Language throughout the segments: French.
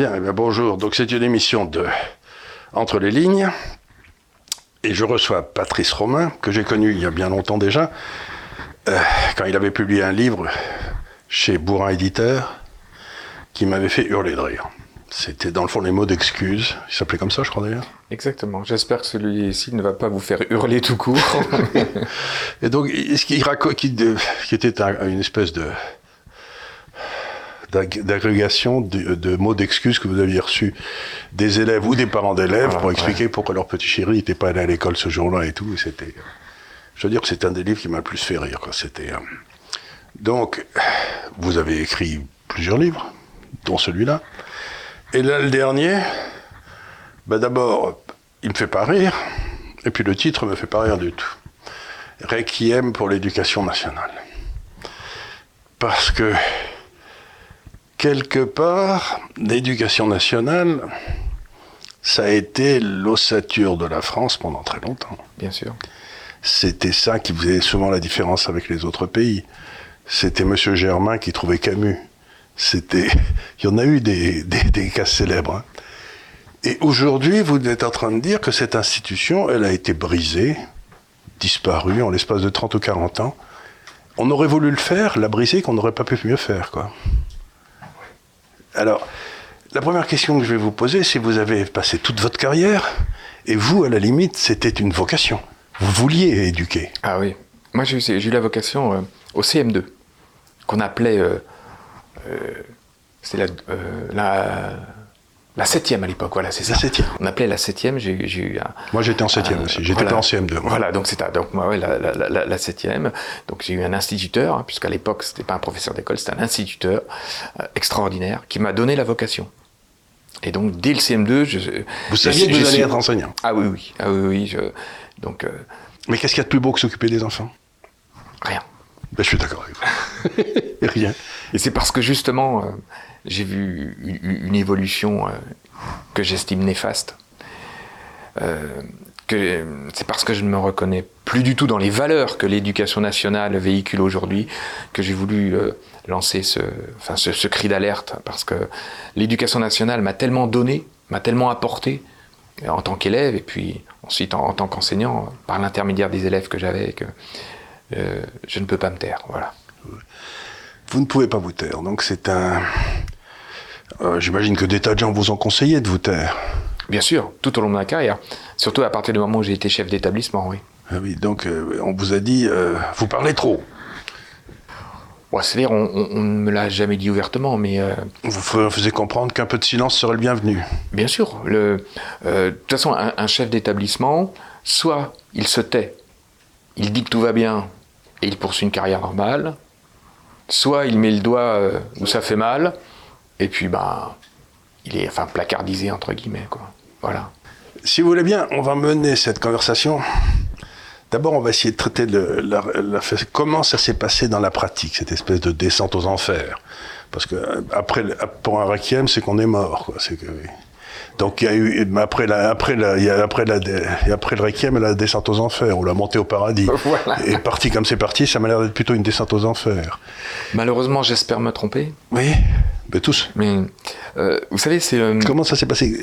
Bien, eh bien, bonjour. Donc c'est une émission de Entre les lignes. Et je reçois Patrice Romain, que j'ai connu il y a bien longtemps déjà, euh, quand il avait publié un livre chez Bourrin Éditeur, qui m'avait fait hurler de rire. C'était dans le fond les mots d'excuses. Il s'appelait comme ça, je crois d'ailleurs. Exactement. J'espère que celui-ci ne va pas vous faire hurler tout court. Et donc, ce qui, qui était un- une espèce de d'agrégation de, de mots d'excuses que vous aviez reçus des élèves ou des parents d'élèves Voilà, pour expliquer pourquoi leur petit chéri n'était pas allé à l'école ce jour-là et tout. C'était, je veux dire que c'est un des livres qui m'a le plus fait rire. quoi. C'était, euh, donc, vous avez écrit plusieurs livres, dont celui-là. Et là, le dernier, ben d'abord, il me fait pas rire, et puis le titre me fait pas rire du tout. Requiem pour l'éducation nationale. Parce que, quelque part, l'éducation nationale, ça a été l'ossature de la France pendant très longtemps. Bien sûr. C'était ça qui faisait souvent la différence avec les autres pays. C'était Monsieur Germain qui trouvait Camus. C'était, il y en a eu des, des, des cas célèbres. hein. Et aujourd'hui, vous êtes en train de dire que cette institution, elle a été brisée, disparue en l'espace de 30 ou 40 ans. On aurait voulu le faire, la briser, qu'on n'aurait pas pu mieux faire, quoi. Alors, la première question que je vais vous poser, c'est vous avez passé toute votre carrière, et vous, à la limite, c'était une vocation. Vous vouliez éduquer. Ah oui. Moi, j'ai eu la vocation euh, au CM2, qu'on appelait. euh, euh, c'est la, la septième à l'époque, voilà, c'est ça. La septième. On appelait la septième. J'ai eu- un. Moi, j'étais en septième un- aussi. J'étais voilà. pas en CM2. moi. Voilà, donc c'était donc moi, ouais, la, la, la, la septième. Donc j'ai eu un instituteur, hein, puisqu'à l'époque c'était pas un professeur d'école, c'était un instituteur euh, extraordinaire qui m'a donné la vocation. Et donc dès le CM2, je, Vous saviez que vous alliez être enseignant. Ah oui, oui, ah oui, oui. Je, donc euh, Mais qu'est-ce qu'il y a de plus beau que s'occuper des enfants? Rien. ben, Je suis d'accord avec vous. Rien. Et c'est parce que justement, euh, j'ai vu une, évolution euh, que j'estime néfaste. Euh, c'est parce que je ne me reconnais plus du tout dans les valeurs que l'éducation nationale véhicule aujourd'hui que j'ai voulu euh, lancer ce, cri d'alerte parce que l'éducation nationale m'a tellement donné, m'a tellement apporté en tant qu'élève et puis ensuite en, en tant qu'enseignant par l'intermédiaire des élèves que j'avais que je ne peux pas me taire. Voilà. Vous ne pouvez pas vous taire. Donc, c'est un. Euh, J'imagine que des tas de gens vous ont conseillé de vous taire. Bien sûr, tout au long de ma carrière. Surtout à partir du moment où j'ai été chef d'établissement, oui. Ah oui, donc, euh, on vous a dit euh, vous parlez trop. Bon, C'est-à-dire, on, ne me l'a jamais dit ouvertement, mais euh, Vous faisiez comprendre qu'un peu de silence serait le bienvenu. bien sûr, le, de toute façon, un, un chef d'établissement, soit il se tait, il dit que tout va bien et il poursuit une carrière normale, soit il met le doigt euh, où ça fait mal, et puis, ben, il est enfin placardisé, entre guillemets, quoi. Voilà. Si vous voulez bien, on va mener cette conversation. D'abord, on va essayer de traiter le- comment ça s'est passé dans la pratique, cette espèce de descente aux enfers. Parce que euh, après, pour un requiem, c'est qu'on est mort. Donc il y a eu après la, après la, il y a après la, dé- et après le requiem, la descente aux enfers ou la montée au paradis. Voilà. Et parti comme c'est parti, ça m'a l'air d'être plutôt une descente aux enfers. Malheureusement, j'espère me tromper, Oui, mais tous. mais euh, vous savez, c'est... euh, Comment ça s'est passé?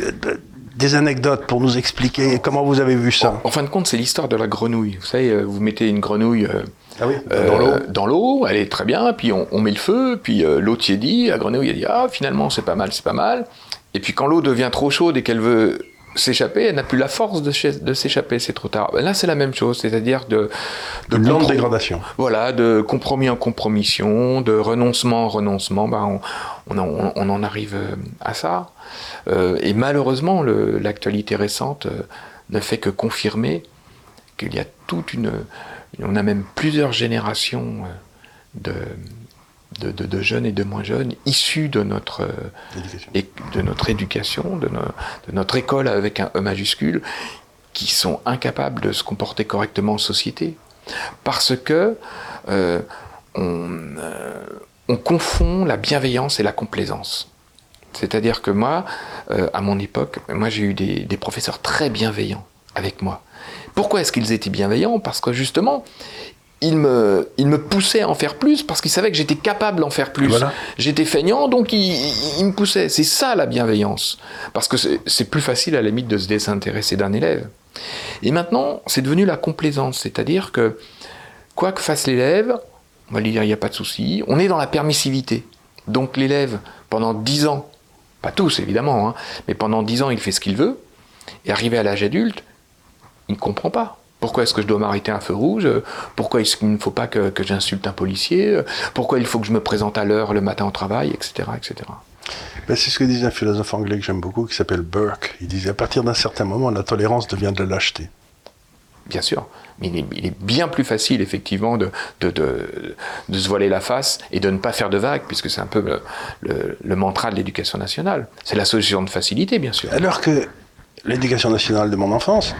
Des anecdotes pour nous expliquer comment vous avez vu ça. En fin de compte, c'est l'histoire de la grenouille. Vous savez, euh, vous mettez une grenouille euh, Ah oui, euh, dans l'eau. dans l'eau, elle est très bien, puis on, on met le feu, puis euh, l'eau tiédit, la grenouille elle dit ah finalement c'est pas mal, c'est pas mal, Et puis quand l'eau devient trop chaude et qu'elle veut s'échapper, elle n'a plus la force de, s'échapper, c'est trop tard. Là, c'est la même chose, c'est-à-dire de... De lente dégradation. Voilà, de compromis en compromission, de renoncement en renoncement, ben on, on, en arrive euh, à ça. Euh, et malheureusement, l'actualité récente euh, ne fait que confirmer qu'il y a toute une... On a même plusieurs générations de de, jeunes et de moins jeunes issus de notre, et, de notre éducation, de, notre école avec un E majuscule, qui sont incapables de se comporter correctement en société. Parce que euh, euh, on, confond la bienveillance et la complaisance. C'est-à-dire que moi, euh, à mon époque, moi j'ai eu des, des professeurs très bienveillants avec moi. Pourquoi est-ce qu'ils étaient bienveillants? Parce que justement, il me, il me poussait à en faire plus parce qu'il savait que j'étais capable d'en faire plus. J'étais feignant, donc il, me poussait. C'est ça la bienveillance. Parce que c'est plus facile à la limite de se désintéresser d'un élève. Et maintenant, c'est devenu la complaisance. C'est-à-dire que, quoi que fasse l'élève, on va lui dire il n'y a pas de souci, on est dans la permissivité. Donc l'élève, pendant dix ans, pas tous évidemment, hein, mais pendant dix ans, il fait ce qu'il veut, et arrivé à l'âge adulte, il ne comprend pas. Pourquoi est-ce que je dois m'arrêter à un feu rouge? Pourquoi est-ce qu'il ne faut pas que, j'insulte un policier? Pourquoi il faut que je me présente à l'heure le matin au travail, etc. etc. Ben, c'est ce que disait un philosophe anglais que j'aime beaucoup, qui s'appelle Burke. Il disait à partir d'un certain moment, la tolérance devient de la lâcheté. Bien sûr, mais il est, bien plus facile, effectivement, de, de, se voiler la face et de ne pas faire de vagues, puisque c'est un peu le, le mantra de l'éducation nationale. C'est la solution de facilité, bien sûr. Alors que l'éducation nationale de mon enfance,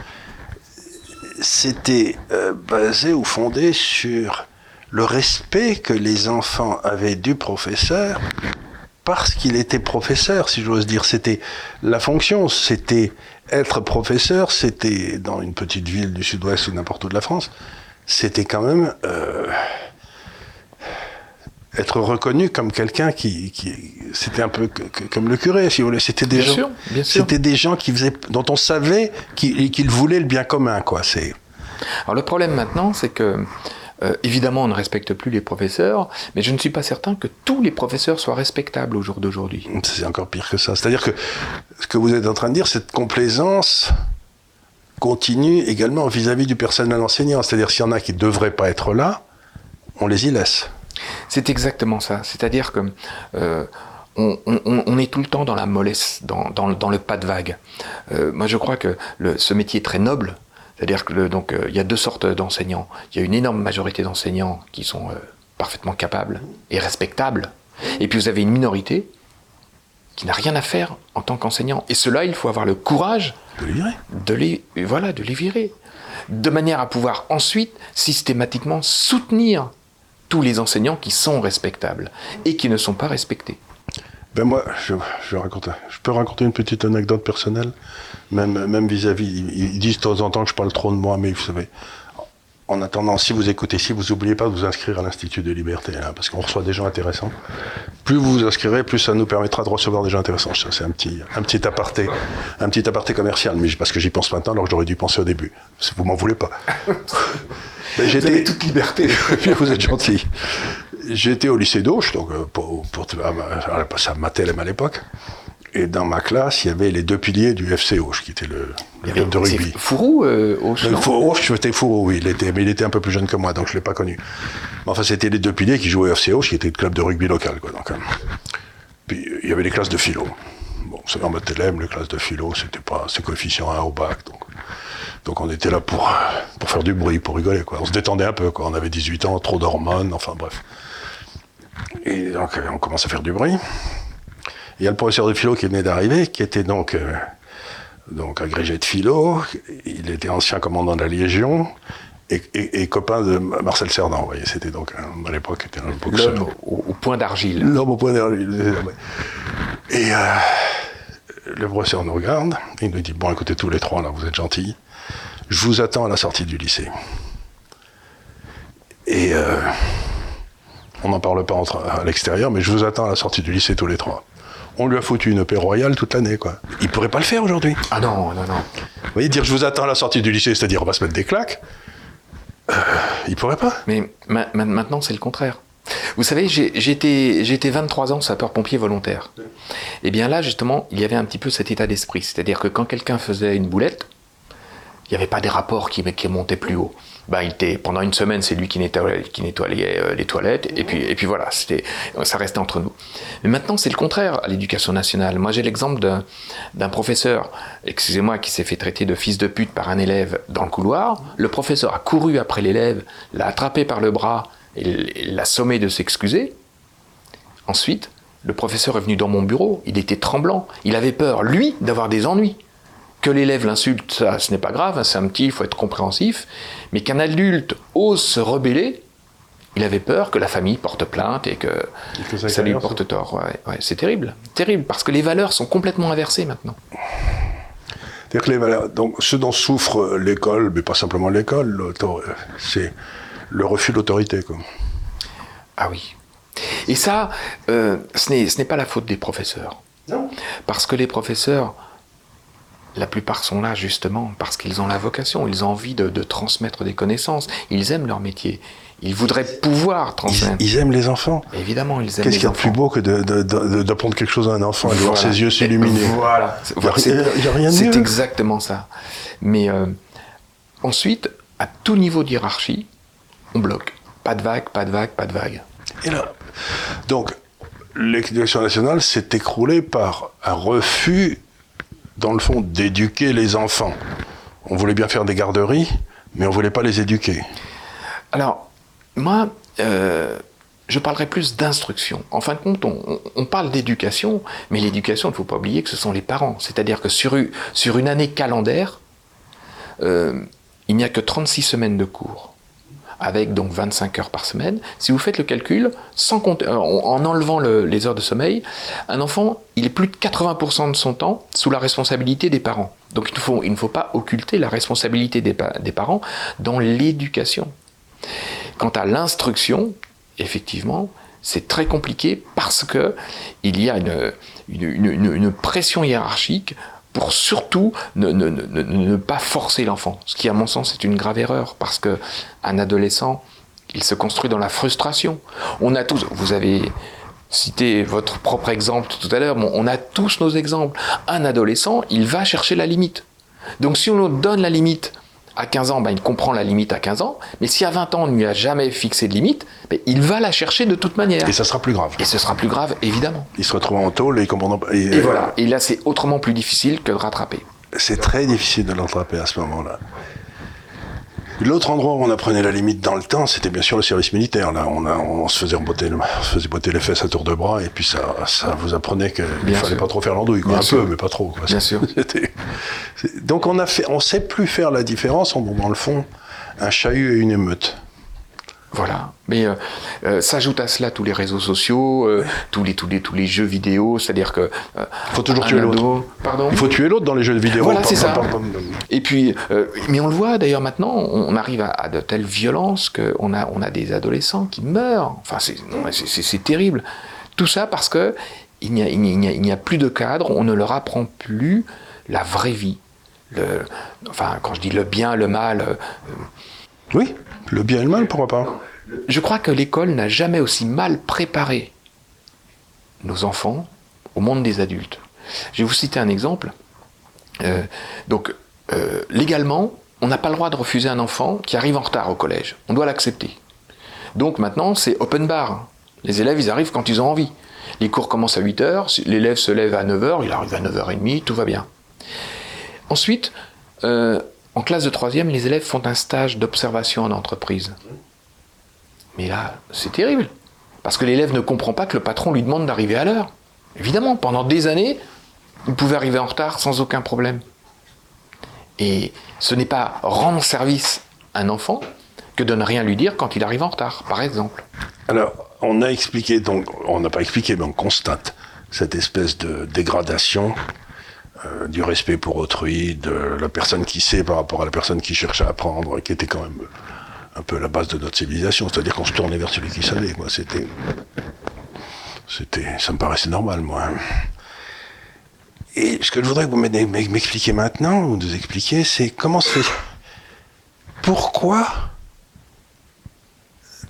c'était euh, basé ou fondé sur le respect que les enfants avaient du professeur parce qu'il était professeur, si j'ose dire. C'était la fonction, c'était être professeur, c'était dans une petite ville du sud-ouest ou n'importe où de la France, c'était quand même euh, être reconnu comme quelqu'un qui, c'était un peu comme le curé, si vous voulez. C'était des gens, c'était des gens qui faisaient, dont on savait qu'ils voulaient le bien commun, quoi. C'est. Alors le problème maintenant, c'est que euh, évidemment, on ne respecte plus les professeurs, mais je ne suis pas certain que tous les professeurs soient respectables au jour d'aujourd'hui. C'est encore pire que ça. C'est-à-dire que ce que vous êtes en train de dire, cette complaisance continue également vis-à-vis du personnel enseignant. C'est-à-dire s'il y en a qui ne devraient pas être là, on les y laisse. C'est exactement ça. C'est-à-dire que euh, on, est tout le temps dans la mollesse, dans, le pas de vague. Euh, moi, je crois que ce métier est très noble. C'est-à-dire que donc euh, il y a deux sortes d'enseignants. Il y a une énorme majorité d'enseignants qui sont parfaitement capables et respectables. Et puis vous avez une minorité qui n'a rien à faire en tant qu'enseignant. Et cela, il faut avoir le courage de les virer. De les, voilà, de les virer. De manière à pouvoir ensuite systématiquement soutenir tous les enseignants qui sont respectables et qui ne sont pas respectés. Ben moi, je, peux raconter une petite anecdote personnelle, même vis-à-vis. Ils disent de temps en temps que je parle trop de moi, mais vous savez, en attendant, si vous écoutez, si vous n'oubliez pas de vous inscrire à l'Institut de Liberté, hein, parce qu'on reçoit des gens intéressants. Plus vous vous inscrirez, plus ça nous permettra de recevoir des gens intéressants. C'est un petit, un petit aparté, un petit aparté commercial, mais parce que j'y pense maintenant, alors que j'aurais dû penser au début. Vous m'en voulez pas. J'ai Vous toute liberté. vous êtes gentil. J'étais au lycée d'Auch, donc euh, pour, pour, à, à l'époque. Et dans ma classe, il y avait les deux piliers du FC Auch, qui était le, club de rugby. Fourou, euh, Auch Auch, c'était Fourou, oui. Il était, mais il était un peu plus jeune que moi, donc je ne l'ai pas connu. Mais enfin, c'était les deux piliers qui jouaient au FC Auch, qui était le club de rugby local. Quoi, donc, hein. Puis il y avait les classes de philo. Bon, savez, en mode télème, les classes de philo, c'était pas, c'est coefficient 1 au bac. Donc, donc on était là pour, pour faire du bruit, pour rigoler. Quoi. On se détendait un peu. Quoi. On avait 18 ans, trop d'hormones, enfin bref. Et donc on commence à faire du bruit. Il y a le professeur de philo qui venait d'arriver, qui était donc, euh, donc agrégé de philo. Il était ancien commandant de la Légion. Et, copain de Marcel Cerdan, vous voyez, c'était donc à l'époque était un L'homme au, point d'argile. L'homme au point d'argile. Et euh, le professeur nous regarde, il nous dit bon, écoutez tous les trois là, vous êtes gentils, je vous attends à la sortie du lycée. Et euh, on n'en parle pas à l'extérieur, mais je vous attends à la sortie du lycée tous les trois on lui a foutu une paix royale toute l'année, quoi. Il pourrait pas le faire aujourd'hui. Ah non, non, non. Vous voyez, dire je vous attends à la sortie du lycée, c'est-à-dire on va se mettre des claques, euh, il pourrait pas. Mais maintenant, c'est le contraire. Vous savez, été 23 ans sapeur-pompier volontaire. Et bien là, justement, il y avait un petit peu cet état d'esprit. C'est-à-dire que quand quelqu'un faisait une boulette, il n'y avait pas des rapports qui, qui montaient plus haut. Ben, il était, pendant une semaine, c'est lui qui nettoyait, qui euh, les toilettes, et puis, et puis voilà, c'était, ça restait entre nous. Mais maintenant, c'est le contraire à l'éducation nationale. Moi, j'ai l'exemple d'un professeur, excusez-moi, qui s'est fait traiter de fils de pute par un élève dans le couloir. Le professeur a couru après l'élève, l'a attrapé par le bras et l'a sommé de s'excuser. Ensuite, le professeur est venu dans mon bureau, il était tremblant, il avait peur, lui, d'avoir des ennuis. Que l'élève l'insulte, ça, ce n'est pas grave, hein, c'est un petit, il faut être compréhensif. Mais qu'un adulte ose se rebeller, il avait peur que la famille porte plainte et que, ça, lui porte tort. c'est terrible, terrible, parce que les valeurs sont complètement inversées maintenant. Que les valeurs, donc, ce dont souffre l'école, mais pas simplement l'école, c'est le refus d'autorité. Ah oui. Et ça, euh, ce n'est pas la faute des professeurs. Non. Parce que les professeurs, la plupart sont là justement parce qu'ils ont la vocation, ils ont envie de, transmettre des connaissances, ils aiment leur métier. Ils voudraient pouvoir transmettre. Ils, aiment les enfants. Évidemment, ils aiment Qu'est-ce qu'il y a de plus beau que d'apprendre quelque chose à un enfant et de voir ses yeux s'illuminer Voilà. Il n'y a, rien de C'est exactement ça. Mais euh, ensuite, à tout niveau d'hierarchie, on bloque. Pas de vague, pas de vague, pas de vague. Et là, donc, l'éducation nationale s'est écroulée par un refus dans le fond, d'éduquer les enfants. On voulait bien faire des garderies, mais on ne voulait pas les éduquer. Alors, moi, euh, je parlerai plus d'instruction. En fin de compte, on, parle d'éducation, mais l'éducation, il ne faut pas oublier que ce sont les parents. C'est-à-dire que sur, une année calendaire, euh, il n'y a que 36 semaines de cours avec donc 25 heures par semaine, si vous faites le calcul, euh, en enlevant les heures de sommeil, un enfant, il est plus de 80% de son temps sous la responsabilité des parents. Donc il, ne faut pas occulter la responsabilité des, parents dans l'éducation. Quant à l'instruction, effectivement, c'est très compliqué parce que il y a une pression hiérarchique pour surtout ne, pas forcer l'enfant. Ce qui, à mon sens, est une grave erreur, parce que un adolescent, il se construit dans la frustration. On a tous, vous avez cité votre propre exemple tout à l'heure, on a tous nos exemples. Un adolescent, il va chercher la limite. Donc si on lui donne la limite à 15 ans, ben, il comprend la limite à 15 ans, mais si à 20 ans on ne lui a jamais fixé de limite, ben, il va la chercher de toute manière. Et ça sera plus grave. Et ce sera plus grave, évidemment. Il se retrouve en tôle et il comprend pas. Et, voilà. Et là, c'est autrement plus difficile que de rattraper. C'est très difficile de l'attraper à ce moment-là. L'autre endroit où on apprenait la limite dans le temps, c'était bien sûr le service militaire. Là, on, on se faisait botter, faisait botter les fesses à tour de bras, et puis ça, ça vous apprenait qu'il ne fallait pas trop faire l'andouille, un peu, mais pas trop. Bien sûr. Donc on a fait, on sait plus faire la différence entre, dans le fond, un chahut et une émeute. Voilà. Mais euh, euh, s'ajoutent à cela tous les réseaux sociaux, euh, tous, les, tous, les, tous les jeux vidéo, c'est-à-dire que. Il faut toujours tuer l'autre. Pardon? Il faut tuer l'autre dans les jeux vidéo. Voilà, c'est ça. Et puis, mais on le voit d'ailleurs maintenant, on arrive à, de telles violences qu'on a, on a des adolescents qui meurent. Enfin, c'est terrible. Tout ça parce que il n'y a, a, plus de cadre, on ne leur apprend plus la vraie vie. Le, enfin, quand je dis le bien, le mal. Oui, le bien et le mal, pourquoi pas Je crois que l'école n'a jamais aussi mal préparé nos enfants au monde des adultes. Je vais vous citer un exemple. Euh, donc, euh, légalement, on n'a pas le droit de refuser un enfant qui arrive en retard au collège. On doit l'accepter. Donc maintenant, c'est open bar. Les élèves, ils arrivent quand ils ont envie. Les cours commencent à 8h, l'élève se lève à 9h, il arrive à 9h30, tout va bien. Ensuite, euh, en classe de troisième, les élèves font un stage d'observation en entreprise. Mais là, c'est terrible. Parce que l'élève ne comprend pas que le patron lui demande d'arriver à l'heure. Évidemment, pendant des années, il pouvait arriver en retard sans aucun problème. Et ce n'est pas rendre service à un enfant que de ne rien lui dire quand il arrive en retard, par exemple. Alors, on a expliqué, donc, on n'a pas expliqué, mais on constate cette espèce de dégradation euh, du respect pour autrui, de la personne qui sait par rapport à la personne qui cherche à apprendre, qui était quand même un peu la base de notre civilisation. C'est-à-dire qu'on se tournait vers celui qui savait. Moi, c'était, c'était, ça me paraissait normal, moi. Et ce que je voudrais que vous m'expliquiez maintenant, ou nous expliquiez, c'est comment fait. Pourquoi,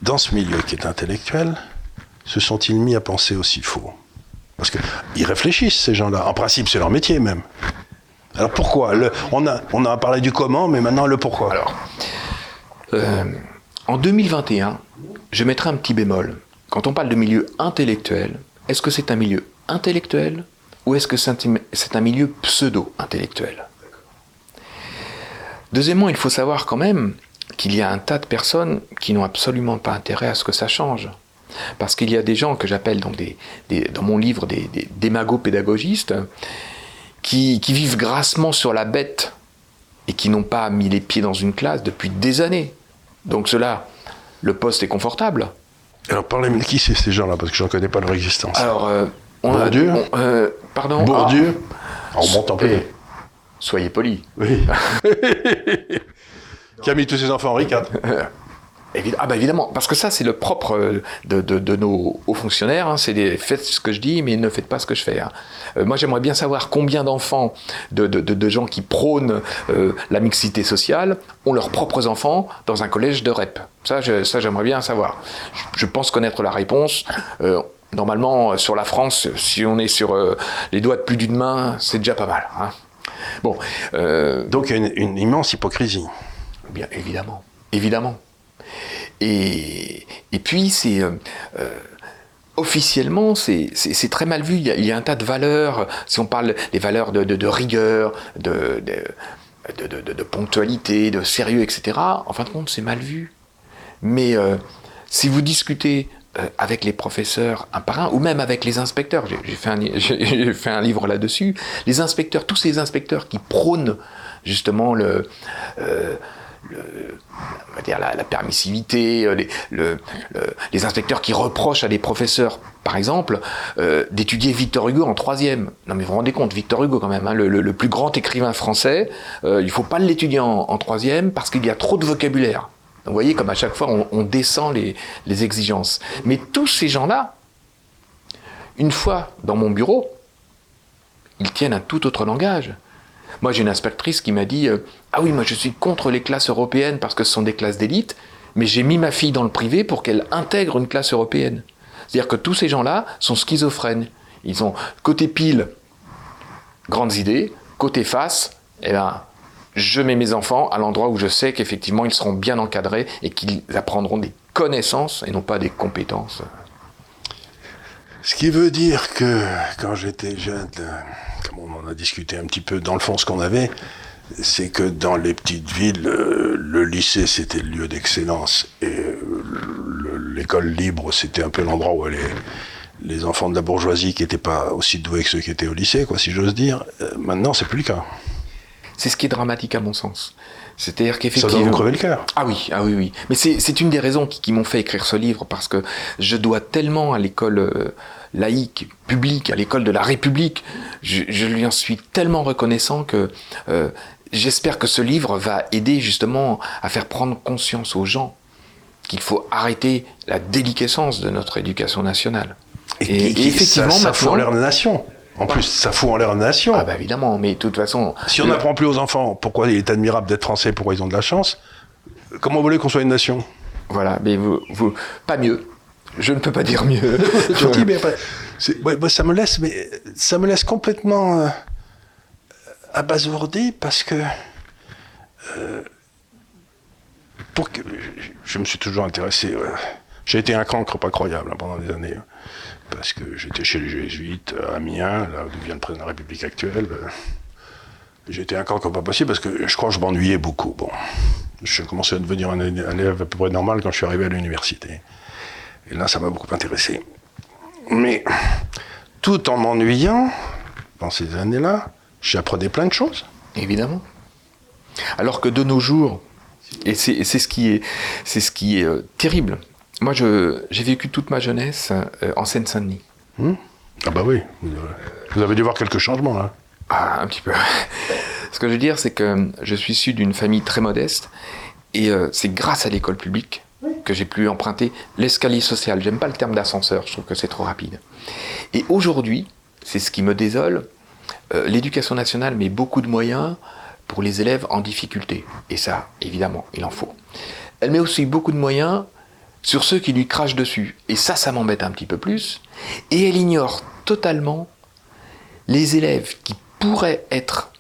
dans ce milieu qui est intellectuel, se sont-ils mis à penser aussi faux? Parce qu'ils réfléchissent, ces gens-là. En principe, c'est leur métier même. Alors pourquoi? On, a, on a parlé du comment, mais maintenant le pourquoi. Alors, euh, en 2021, je mettrai un petit bémol. Quand on parle de milieu intellectuel, est-ce que c'est un milieu intellectuel ou est-ce que c'est un milieu pseudo-intellectuel? Deuxièmement, il faut savoir quand même qu'il y a un tas de personnes qui n'ont absolument pas intérêt à ce que ça change. Parce qu'il y a des gens que j'appelle dans, dans mon livre des, démagos pédagogistes qui, qui, vivent grassement sur la bête et qui n'ont pas mis les pieds dans une classe depuis des années. Donc cela, le poste est confortable. Alors parlez-moi de qui c'est ces gens-là, parce que je ne connais pas leur existence. Alors, euh, on Bourdieu a, euh, Pardon Bourdieu ah, On monte peu. Eh, soyez poli. Oui. qui a mis tous ses enfants en IV. Ah bah évidemment, parce que ça c'est le propre euh, de, nos hauts fonctionnaires, hein. c'est faites ce que je dis mais ne faites pas ce que je fais. Hein. Euh, moi j'aimerais bien savoir combien d'enfants, de, gens qui prônent euh, la mixité sociale, ont leurs propres enfants dans un collège de REP. Ça, ça j'aimerais bien savoir. Je, pense connaître la réponse. normalement sur la France, si on est sur les doigts de plus d'une main, c'est déjà pas mal. Hein. Bon, Donc il y a une immense hypocrisie. Bien évidemment, évidemment. Et, et puis, c'est. Euh, euh, officiellement, c'est très mal vu. Il y, a, un tas de valeurs. Si on parle des valeurs de, de, rigueur, de, de, ponctualité, de sérieux, etc., en fin de compte, c'est mal vu. Mais euh, si vous discutez avec les professeurs un par un, ou même avec les inspecteurs, j'ai fait, fait, un livre là-dessus, les inspecteurs, tous ces inspecteurs qui prônent justement le dire la, permissivité, euh, les, inspecteurs qui reprochent à des professeurs, par exemple, euh, d'étudier Victor Hugo en troisième. Non mais vous vous rendez compte, Victor Hugo quand même, hein, le, plus grand écrivain français, euh, il faut pas l'étudier en, troisième parce qu'il y a trop de vocabulaire. vous voyez comme à chaque fois on, descend les, les exigences. Mais tous ces gens-là, une fois dans mon bureau, ils tiennent un tout autre langage. Moi, j'ai une inspectrice qui m'a dit euh, Ah oui, moi je suis contre les classes européennes parce que ce sont des classes d'élite, mais j'ai mis ma fille dans le privé pour qu'elle intègre une classe européenne. C'est-à-dire que tous ces gens-là sont schizophrènes. Ils ont côté pile, grandes idées, côté face, eh ben, je mets mes enfants à l'endroit où je sais qu'effectivement ils seront bien encadrés et qu'ils apprendront des connaissances et non pas des compétences. Ce qui veut dire que quand j'étais jeune, on en a discuté un petit peu dans le fond ce qu'on avait, c'est que dans les petites villes, euh, le lycée c'était le lieu d'excellence et euh, l'école libre c'était un peu l'endroit où allaient les enfants de la bourgeoisie qui n'étaient pas aussi doués que ceux qui étaient au lycée, quoi, si j'ose dire. Euh, maintenant, c'est plus le cas. C'est ce qui est dramatique à mon sens. C'est-à-dire qu'effectivement. Ça doit vous crever le cœur. Ah oui, ah oui, oui. Mais c'est une des raisons qui, m'ont fait écrire ce livre parce que je dois tellement à l'école laïque, public, à l'école de la République. Je, lui en suis tellement reconnaissant que euh, j'espère que ce livre va aider justement à faire prendre conscience aux gens qu'il faut arrêter la déliquescence de notre éducation nationale. Et, effectivement, ça, fout en l'air la nation. En plus, ça fout en l'air la nation. Ah bah évidemment, mais de toute façon... Si on n'apprend plus aux enfants pourquoi il est admirable d'être français, pourquoi ils ont de la chance, comment vous voulez qu'on soit une nation? Voilà, mais vous, vous, pas mieux. Je ne peux pas dire mieux. ça me laisse, mais ça me laisse complètement euh, abasourdi parce que, euh, pour que je me suis toujours intéressé. J'ai été un cancre pas croyable hein, pendant des années. Hein, parce que j'étais chez les jésuites à Amiens, là où vient le président de la République actuelle. Ben, j'étais un cancre pas possible parce que je crois que je m'ennuyais beaucoup. Bon, je commençais à devenir un élève à peu près normal quand je suis arrivé à l'université. Et là, ça m'a beaucoup intéressé. Mais tout en m'ennuyant, dans ces années-là, j'apprenais plein de choses. Évidemment. Alors que de nos jours, et c'est ce qui est, ce qui est euh, terrible. Moi, j'ai vécu toute ma jeunesse euh, en Seine-Saint-Denis. Hmm ah bah oui, vous avez dû voir quelques changements là. Ah, un petit peu. Ce que je veux dire, c'est que je suis issu d'une famille très modeste, et euh, c'est grâce à l'école publique que j'ai pu emprunter l'escalier social. J'aime pas le terme d'ascenseur, je trouve que c'est trop rapide. Et aujourd'hui, c'est ce qui me désole, euh, l'éducation nationale met beaucoup de moyens pour les élèves en difficulté. Et ça, évidemment, il en faut. Elle met aussi beaucoup de moyens sur ceux qui lui crachent dessus. Et ça, ça m'embête un petit peu plus. Et elle ignore totalement les élèves qui pourraient être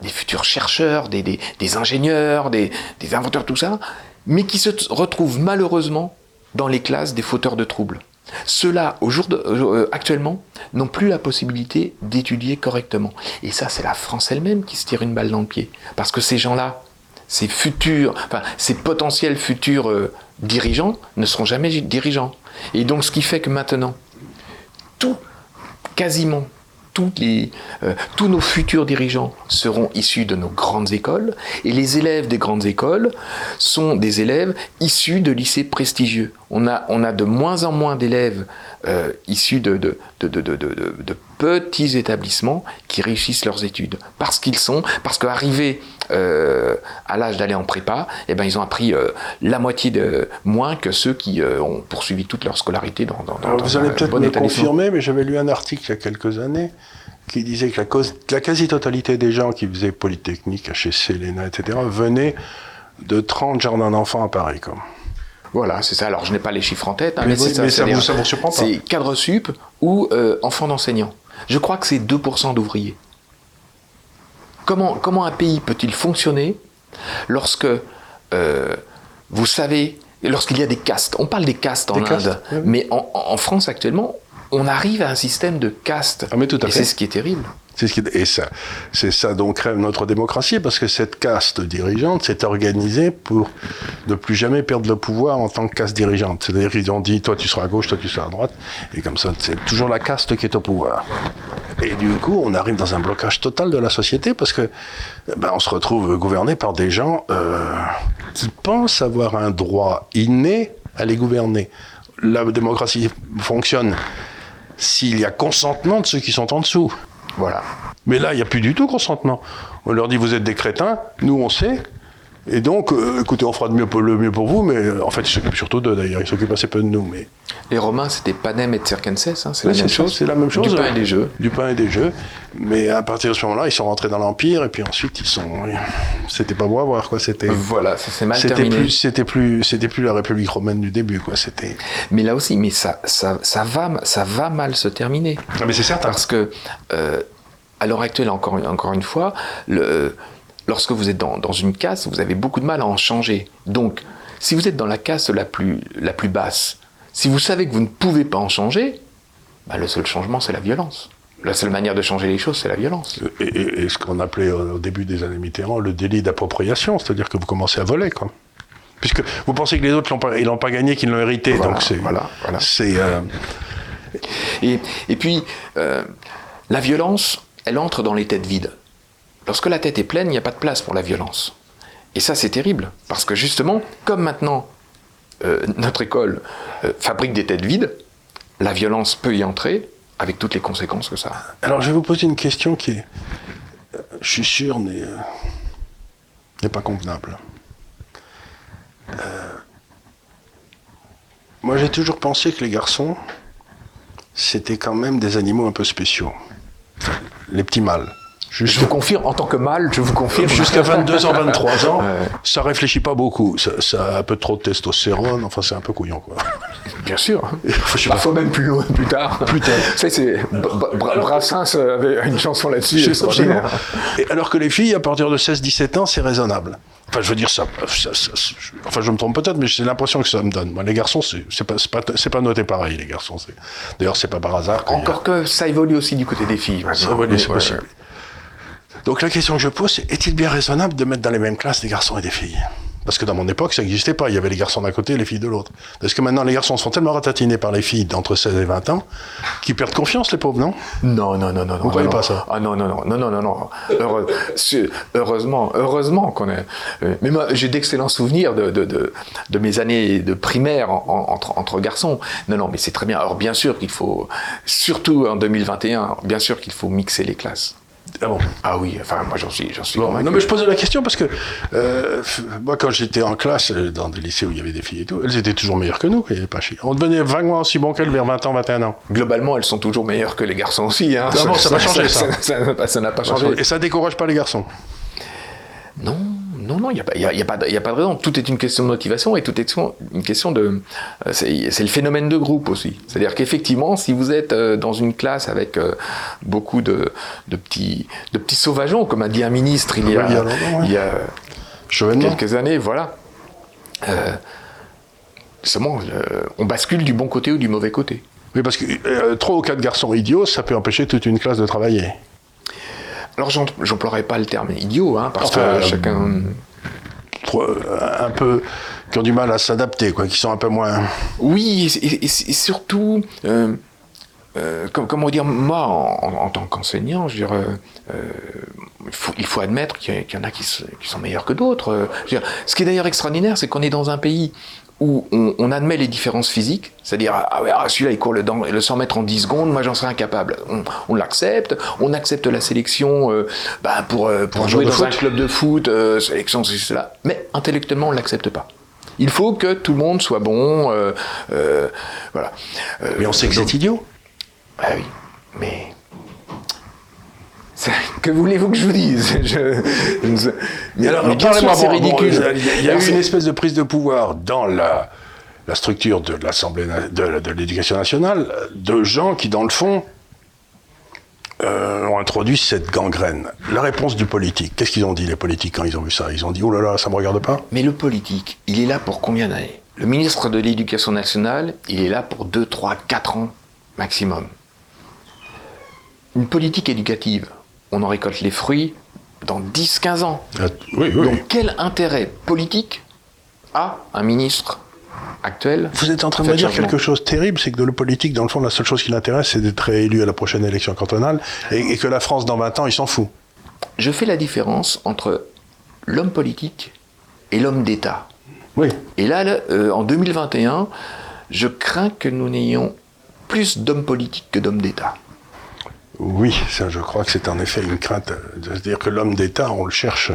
des futurs chercheurs, des, ingénieurs, des, inventeurs, tout ça, mais qui se retrouvent malheureusement dans les classes des fauteurs de troubles. Ceux-là, euh, actuellement, n'ont plus la possibilité d'étudier correctement. Et ça, c'est la France elle-même qui se tire une balle dans le pied. Parce que ces gens-là, ces futurs, enfin, ces potentiels futurs euh, dirigeants ne seront jamais dirigeants. Et donc, ce qui fait que maintenant, tout, quasiment euh, tous nos futurs dirigeants seront issus de nos grandes écoles, et les élèves des grandes écoles sont des élèves issus de lycées prestigieux. On a, de moins en moins d'élèves euh, issus de, de, petits établissements qui réussissent leurs études. Parce qu'ils sont, parce qu'arrivés euh, à l'âge d'aller en prépa, eh ben, ils ont appris la moitié de moins que ceux qui ont poursuivi toute leur scolarité dans, dans, dans Vous allez peut-être me confirmer, mais j'avais lu un article il y a quelques années qui disait que la, quasi-totalité des gens qui faisaient Polytechnique, HEC, l'ENA, etc., venaient de 30 jardins d'enfants à Paris. Comme. Voilà, c'est ça. Alors, je n'ai pas les chiffres en tête, hein, mais, ça, ne vous, surprend pas. C'est cadre sup ou euh, enfants d'enseignants. Je crois que c'est 2% d'ouvriers. Comment, comment un pays peut-il fonctionner lorsque euh, vous savez, lorsqu'il y a des castes? On parle des castes en Inde, mais en, France actuellement, on arrive à un système de caste. Ah, mais tout à et c'est ce qui est terrible. Et ça, c'est ça dont crève notre démocratie, parce que cette caste dirigeante s'est organisée pour ne plus jamais perdre le pouvoir en tant que caste dirigeante. C'est-à-dire qu'ils ont dit, toi tu seras à gauche, toi tu seras à droite, et comme ça, c'est toujours la caste qui est au pouvoir. Et du coup, on arrive dans un blocage total de la société, parce que ben, on se retrouve gouverné par des gens euh, qui pensent avoir un droit inné à les gouverner. La démocratie fonctionne s'il y a consentement de ceux qui sont en dessous. Voilà. Mais là, il n'y a plus du tout consentement. On leur dit vous êtes des crétins, nous on sait, et donc, euh, écoutez, on fera de mieux pour, le mieux pour vous, mais euh, en fait, ils s'occupent surtout d'eux d'ailleurs, ils s'occupent assez peu de nous. Mais... Les Romains, c'était Panem et Circenses, hein, c'est la même chose. C'est la même chose. Du pain et des jeux. Du pain et des jeux. Mais à partir de ce moment-là, ils sont rentrés dans l'Empire, et puis ensuite, ils sont. C'était pas beau à voir, quoi. C'était. Voilà, ça s'est mal terminé. Plus, c'était plus, c'était plus la République romaine du début, quoi. C'était. Mais là aussi, mais ça, ça, ça, va, ça va mal se terminer. Ah, mais c'est certain. Parce que. Euh, à l'heure actuelle, encore, encore une fois, le, lorsque vous êtes dans, une casse, vous avez beaucoup de mal à en changer. Donc, si vous êtes dans la casse la plus, la plus basse, si vous savez que vous ne pouvez pas en changer, bah, le seul changement, c'est la violence. La seule manière de changer les choses, c'est la violence. Et, ce qu'on appelait au début des années Mitterrand le délit d'appropriation, c'est-à-dire que vous commencez à voler, quoi. Puisque vous pensez que les autres ils l'ont pas gagné, qu'ils l'ont hérité. donc c'est. Voilà, voilà. C'est. Euh, et, puis, euh, la violence, elle entre dans les têtes vides. Lorsque la tête est pleine, il n'y a pas de place pour la violence. Et ça, c'est terrible, parce que justement, comme maintenant euh, notre école euh, fabrique des têtes vides, la violence peut y entrer, avec toutes les conséquences que ça a. Alors, je vais vous poser une question qui est, euh, je suis sûr, n'est pas convenable. moi, j'ai toujours pensé que les garçons, c'était quand même des animaux un peu spéciaux. Les petits mâles. Je vous confirme, en tant que mâle, je vous confirme. Jusqu'à 22 ans, 23 ans, ça réfléchit pas beaucoup. Ça, a un peu trop de testostérone, enfin c'est un peu couillon quoi. Bien sûr. Parfois même plus loin, plus tard. Plus tard. c'est Brassens avait une chanson là-dessus. alors que les filles, à partir de 16-17 ans, c'est raisonnable. Enfin, je veux dire ça, Enfin, je me trompe peut-être, mais j'ai l'impression que ça me donne. Moi, les garçons, c'est pas, pas, pas noté pareil, les garçons. D'ailleurs, c'est pas par hasard. Encore que ça évolue aussi du côté des filles. Ça évolue, c'est possible. Donc la question que je pose, c'est est-il bien raisonnable de mettre dans les mêmes classes des garçons et des filles? Parce que dans mon époque, ça n'existait pas. Il y avait les garçons d'un côté et les filles de l'autre. Est-ce que maintenant les garçons sont tellement ratatinés par les filles d'entre 16 et 20 ans qu'ils perdent confiance, les pauvres, non? Non, non, non, non. Vous ne croyez pas ça? Ah non, non, non, non, non, non, non. heureusement, heureusement qu'on est. Euh, mais moi, j'ai d'excellents souvenirs de, de, de, de, mes années de primaire entre, entre garçons. Non, non, mais c'est très bien. Alors bien sûr qu'il faut, surtout en 2021, bien sûr qu'il faut mixer les classes. Ah bon? Ah oui, enfin moi j'en suis, j'en suis Non mais je posais la question parce que euh, moi quand j'étais en classe euh, dans des lycées où il y avait des filles et tout, elles étaient toujours meilleures que nous, pas On devenait vaguement aussi bon qu'elles vers 20 ans, 21 ans. Globalement, elles sont toujours meilleures que les garçons aussi. Hein. ça n'a pas changé ça. Ça n'a pas changé. Et ça décourage pas les garçons? Non, Non, non, il n'y a, pas- y a, y a pas de- y a pas de raison. Tout est une question de motivation et tout est une question de. euh, C'est le phénomène de groupe aussi. C'est-à-dire qu'effectivement, si vous êtes euh, dans une classe avec euh, beaucoup de, de petits, de petits sauvageons, comme a dit un ministre il y a, Oui, il y ouais. quelques années, voilà. Euh, seulement, euh, on bascule du bon côté ou du mauvais côté. Oui, parce que euh, trois ou quatre garçons idiots, ça peut empêcher toute une classe de travailler. Alors, j'emploierai pas le terme idiot, hein, parce Enfin, que chacun. Euh, un peu qui ont du mal à s'adapter, quoi, qui sont un peu moins. Oui, et, et- et surtout, euh, euh, com- comment dire, moi, en, tant qu'enseignant, je veux dire, euh, il, faut, il faut admettre qu'il y, en a qui, qui sont meilleurs que d'autres. ce qui est d'ailleurs extraordinaire, c'est qu'on est dans un pays où on, on admet les différences physiques, c'est-à-dire, ah, ouais, ah, celui-là, il court le, dans- le 100 mètres en 10 secondes, moi, j'en serais incapable. On, on l'accepte, on accepte la sélection euh, bah, pour, euh, pour jouer dans un club de foot, euh, sélection, c'est cela, mais intellectuellement, on ne l'accepte pas. Il faut que tout le monde soit bon, voilà. Mais on sait que c'est idiot. ah oui, mais. Que voulez-vous que je vous dise je... je- Mais, Alors, mais bien sûr, parlez-moi, c'est ridicule. Il y a eu une espèce de prise de pouvoir dans la, la structure de l'Assemblée de l'éducation nationale de gens qui, dans le fond, euh, ont introduit cette gangrène. La réponse du politique, qu'est-ce qu'ils ont dit, les politiques, quand ils ont vu ça? Ils ont dit, oh là là, ça me regarde pas? Mais le politique, il est là pour combien d'années? Le ministre de l'Éducation nationale, il est là pour 2, 3, 4 ans maximum. Une politique éducative, on en récolte les fruits dans 10, 15 ans. Ah, Oui, oui. Donc quel intérêt politique a un ministre actuel Vous êtes en train de me dire quelque chose de terrible, c'est que de le politique, dans le fond, la seule chose qui l'intéresse, c'est d'être réélu à la prochaine élection cantonale, et, et que la France, dans 20 ans, il s'en fout. Je fais la différence entre l'homme politique et l'homme d'État. Oui. Et là, là, euh, en 2021, je crains que nous n'ayons plus d'hommes politiques que d'hommes d'État. Oui, ça, je crois que c'est en effet une crainte de se dire que l'homme d'État, on le cherche.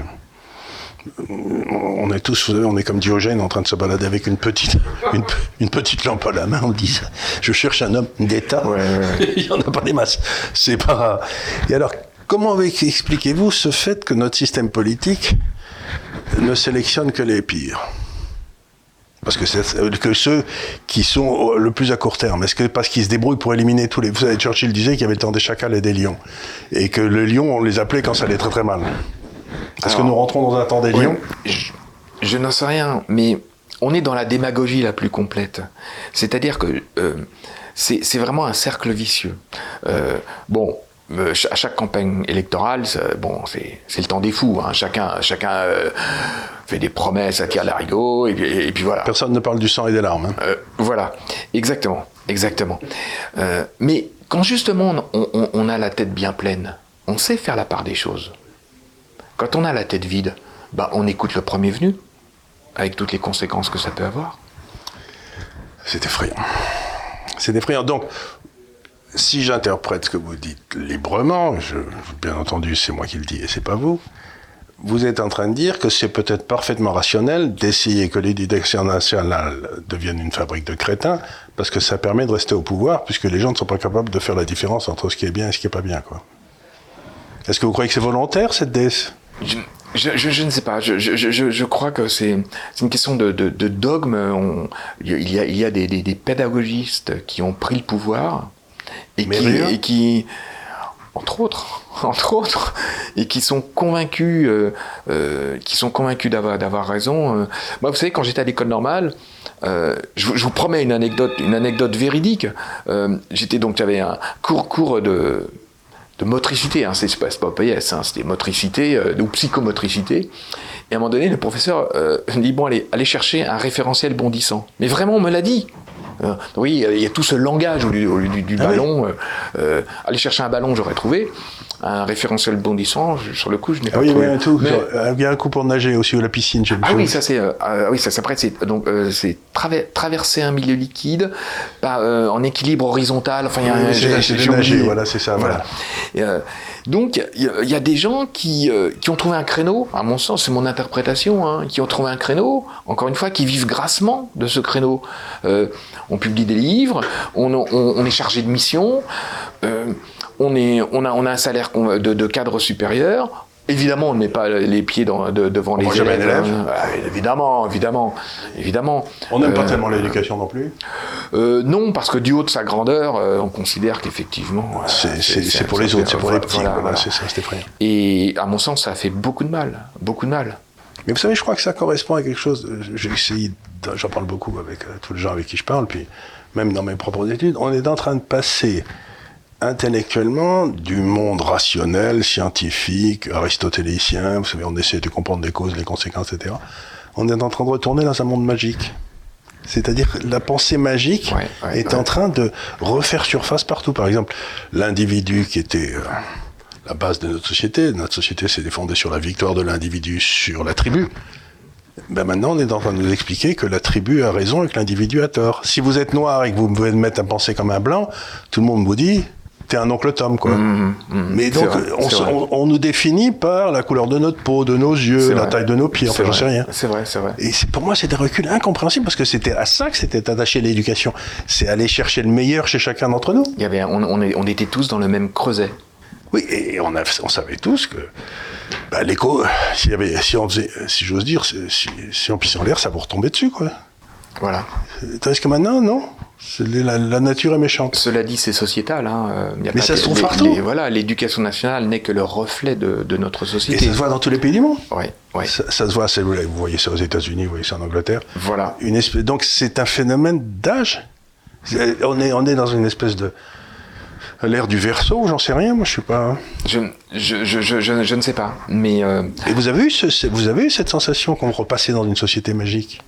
On est tous, vous savez, on est comme Diogène en train de se balader avec une petite, une, pe- une petite lampe à la main. On dit ça. Je cherche un homme d'État. Ouais, ouais, Il n'y en a pas des masses. C'est pas. Et alors, comment expliquez-vous ce fait que notre système politique ne sélectionne que les pires? Parce que, c'est- que ceux qui sont le plus à court terme, est-ce que parce qu'ils se débrouillent pour éliminer tous les... Vous savez, Churchill disait qu'il y avait le temps des chacals et des lions. Et que le lion, on les appelait quand ça allait très très mal. Est-ce que nous rentrons dans un temps des Oui, lions? je, je n'en sais rien, mais on est dans la démagogie la plus complète. C'est-à-dire que euh, c'est c'est vraiment un cercle vicieux. Euh, bon. Euh, À chaque campagne électorale, bon, c'est le temps des fous. hein. Chacun, chacun euh, fait des promesses, attire l'arigot, et, et puis voilà. Personne ne parle du sang et des larmes. hein. Euh, voilà, exactement, exactement. Euh, mais quand justement on, on- on a la tête bien pleine, on sait faire la part des choses. Quand on a la tête vide, bah on écoute le premier venu, avec toutes les conséquences que ça peut avoir. C'est effrayant. C'est effrayant. Donc, si j'interprète ce que vous dites librement, bien entendu, c'est moi qui le dis et c'est pas vous, vous êtes en train de dire que c'est peut-être parfaitement rationnel d'essayer que l'éducation nationale devienne une fabrique de crétins, parce que ça permet de rester au pouvoir, puisque les gens ne sont pas capables de faire la différence entre ce qui est bien et ce qui est pas bien, quoi. Est-ce que vous croyez que c'est volontaire, cette DS Je, ne sais pas, je, crois que c'est une question de, dogme. Il y a, des pédagogistes qui ont pris le pouvoir et qui, rien. et qui, entre autres, entre autres, et qui sont convaincus, euh, euh, qui sont convaincus d'avoir d'avoir raison. euh. Moi, vous savez, quand j'étais à l'école normale, euh, je, vous- je vous promets une anecdote, une anecdote véridique. J'étais donc, j'avais un cours, cours de de motricité, hein, c'est pas, pas PS, hein, c'était motricité ou psychomotricité. Et à un moment donné, le professeur me dit bon, allez, allez chercher un référentiel bondissant. Mais vraiment, on me l'a dit. Euh, oui, il y a tout ce langage au lieu, au lieu du, du Ah ballon. euh, euh, aller chercher un ballon, j'aurais trouvé. Un référentiel bondissant, je- sur le coup, je n'ai Ah pas oui, il y trouvé. un, tout, Mais- euh, il y a un coup pour nager aussi, ou la piscine, je ah oui, ça c'est euh, ah oui, ça, ça, après c'est donc euh, c'est traver- traverser un milieu liquide euh, en équilibre horizontal. Enfin, il y a Oui, un- c'est- c'est nager, voilà, c'est ça, voilà. Et, donc il y, a- il y a des gens qui, qui ont trouvé un créneau, à mon sens, c'est mon interprétation, hein, qui ont trouvé un créneau. Encore une fois, qui vivent grassement de ce créneau. On publie des livres, on, on- on est chargé de mission. Euh, on, est, on, a, on a un salaire de, de cadre supérieur, Évidemment, on ne met pas les pieds dans, de- devant les voit jamais élèves. Ah, évidemment, évidemment, évidemment. On n'aime pas Euh, tellement l'éducation non plus? euh, non, parce que du haut de sa grandeur, euh, on considère qu'effectivement. euh, C'est- pour les autres, c'est pour les petits. Voilà, voilà, voilà. C'est ça. Et à mon sens, ça a fait beaucoup de mal, beaucoup de mal. Mais vous savez, je crois que ça correspond à quelque chose. euh, J'ai essayé, j'en parle beaucoup avec euh, tous les gens avec qui je parle, puis même dans mes propres études, on est en train de passer intellectuellement du monde rationnel, scientifique, aristotélicien, vous savez, on essaie de comprendre les causes, les conséquences, etc. On est en train de retourner dans un monde magique. C'est-à-dire que la pensée magique Ouais, ouais, est ouais. en train de refaire surface partout. Par exemple, l'individu qui était euh, la base de notre société, notre société s'est fondée sur la victoire de l'individu sur la tribu. Ben maintenant, on est en train de nous expliquer que la tribu a raison et que l'individu a tort. Si vous êtes noir et que vous pouvez mettre à penser comme un blanc, tout le monde vous dit t'es un oncle Tom, quoi. Mais donc, vrai, on, c'est se- vrai. on- on nous définit par la couleur de notre peau, de nos yeux, la vrai. taille de nos pieds, enfin, j'en sais rien. C'est vrai, c'est vrai. Et pour moi, c'est des reculs incompréhensibles parce que c'était à ça que c'était attaché l'éducation. C'est aller chercher le meilleur chez chacun d'entre nous. Il y avait, on, était tous dans le même creuset. Oui, et on, a- on savait tous que bah, l'écho, si on faisait, si j'ose dire, si, si- si on pissait en l'air, ça vous retombait dessus, quoi. Voilà. Tandis que maintenant, non. La, la nature est méchante. Cela dit, c'est sociétal. Hein. euh, il y a Mais pas ça se trouve partout. les- voilà, l'éducation nationale n'est que le reflet de, de notre Et société. ça se voit dans tous les pays du monde. Ouais, ouais. Ça, ça se voit, vous voyez ça aux États-Unis, vous voyez ça en Angleterre. Voilà. Une espèce, donc c'est un phénomène d'âge. C'est- On est, on est dans une espèce de l'ère du verso, j'en sais rien, moi je suis pas. Je, je, ne sais pas. Mais euh, Et vous avez eu, ce- vous avez eu cette sensation qu'on repassait dans une société magique?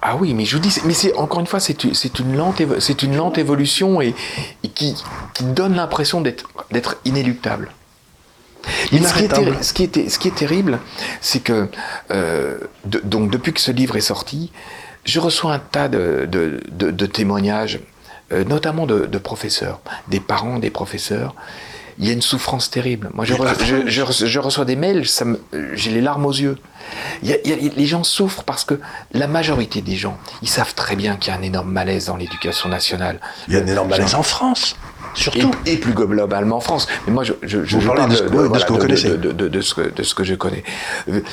Ah oui, mais je vous dis, mais c'est encore une fois, c'est une- lente, c'est une lente évolution et, et qui, qui donne l'impression d'être inéluctable. Mais ce qui, est ce, qui est, ce qui est terrible, c'est que euh, de- donc depuis que ce livre est sorti, je reçois un tas de- de témoignages, euh, notamment de, de professeurs, des parents des professeurs. Il y a une souffrance terrible. Moi, je, Mais re- affreuse. je- je reçois- je reçois des mails, j'ai les larmes aux yeux. Il y a- il y a- les gens souffrent parce que la majorité des gens, ils savent très bien qu'il y a un énorme malaise dans l'éducation nationale. Il y a un énorme malaise en France, surtout. et plus globalement en France. Mais moi, je, parle de ce- de que de- de- ce je connais.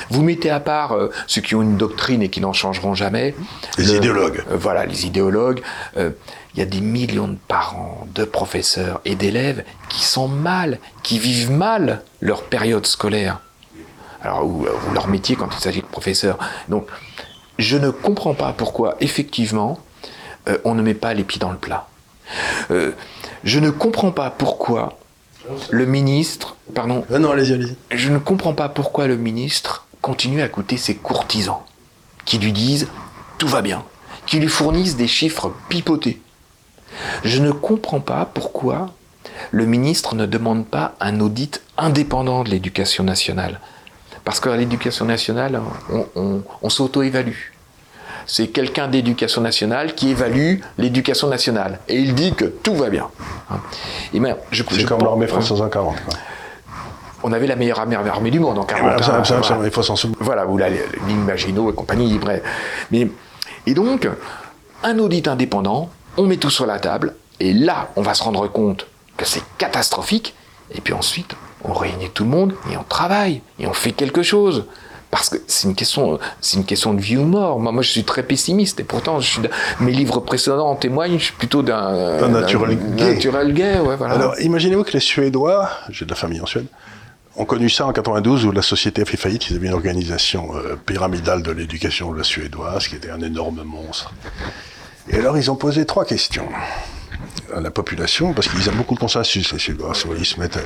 Vous mettez à part euh, ceux qui ont une doctrine et qui n'en changeront jamais. Les idéologues. euh, voilà, les idéologues. Euh, Il y a des millions de parents, de professeurs et d'élèves qui sont mal, qui vivent mal leur période scolaire. Alors, ou, ou leur métier quand il s'agit de professeur. Donc, je ne comprends pas pourquoi, effectivement, euh, on ne met pas les pieds dans le plat. Euh, je ne comprends pas pourquoi le ministre, pardon, non, allez-y, allez-y. je ne comprends pas pourquoi le ministre continue à écouter ses courtisans qui lui disent tout va bien, qui lui fournissent des chiffres pipotés. Je ne comprends pas pourquoi le ministre ne demande pas un audit indépendant de l'éducation nationale. Parce qu'à l'éducation nationale, on, on- on s'auto-évalue. C'est quelqu'un d'éducation nationale qui évalue l'éducation nationale. Et il dit que tout va bien. Et ben, je, C'est je comme pense- l'armée française en 40. Quoi. on avait la meilleure armée, du monde en 40 Voilà, ça, hein, voilà. il faut s'en souvenir. Voilà, ou la ligne Maginot et compagnie, bref. Mais, et donc, un audit indépendant, on met tout sur la table, et là, on va se rendre compte que c'est catastrophique, et puis ensuite, on réunit tout le monde, et on travaille, et on fait quelque chose. Parce que c'est une question, c'est une question de vie ou mort. Moi, moi, je suis très pessimiste, et pourtant, je suis, mes livres précédents en témoignent. Je suis plutôt d'un Un naturel d'un- gay. naturel gay, ouais, voilà. Alors, imaginez-vous que les Suédois, j'ai de la famille en Suède, ont connu ça en 92 où la société a fait faillite. Ils avaient une organisation euh, pyramidale de l'éducation de la suédoise qui était un énorme monstre. Et alors, ils ont posé trois questions à la population parce qu'ils aiment beaucoup le consensus, les Suédois. Ils se mettent, à-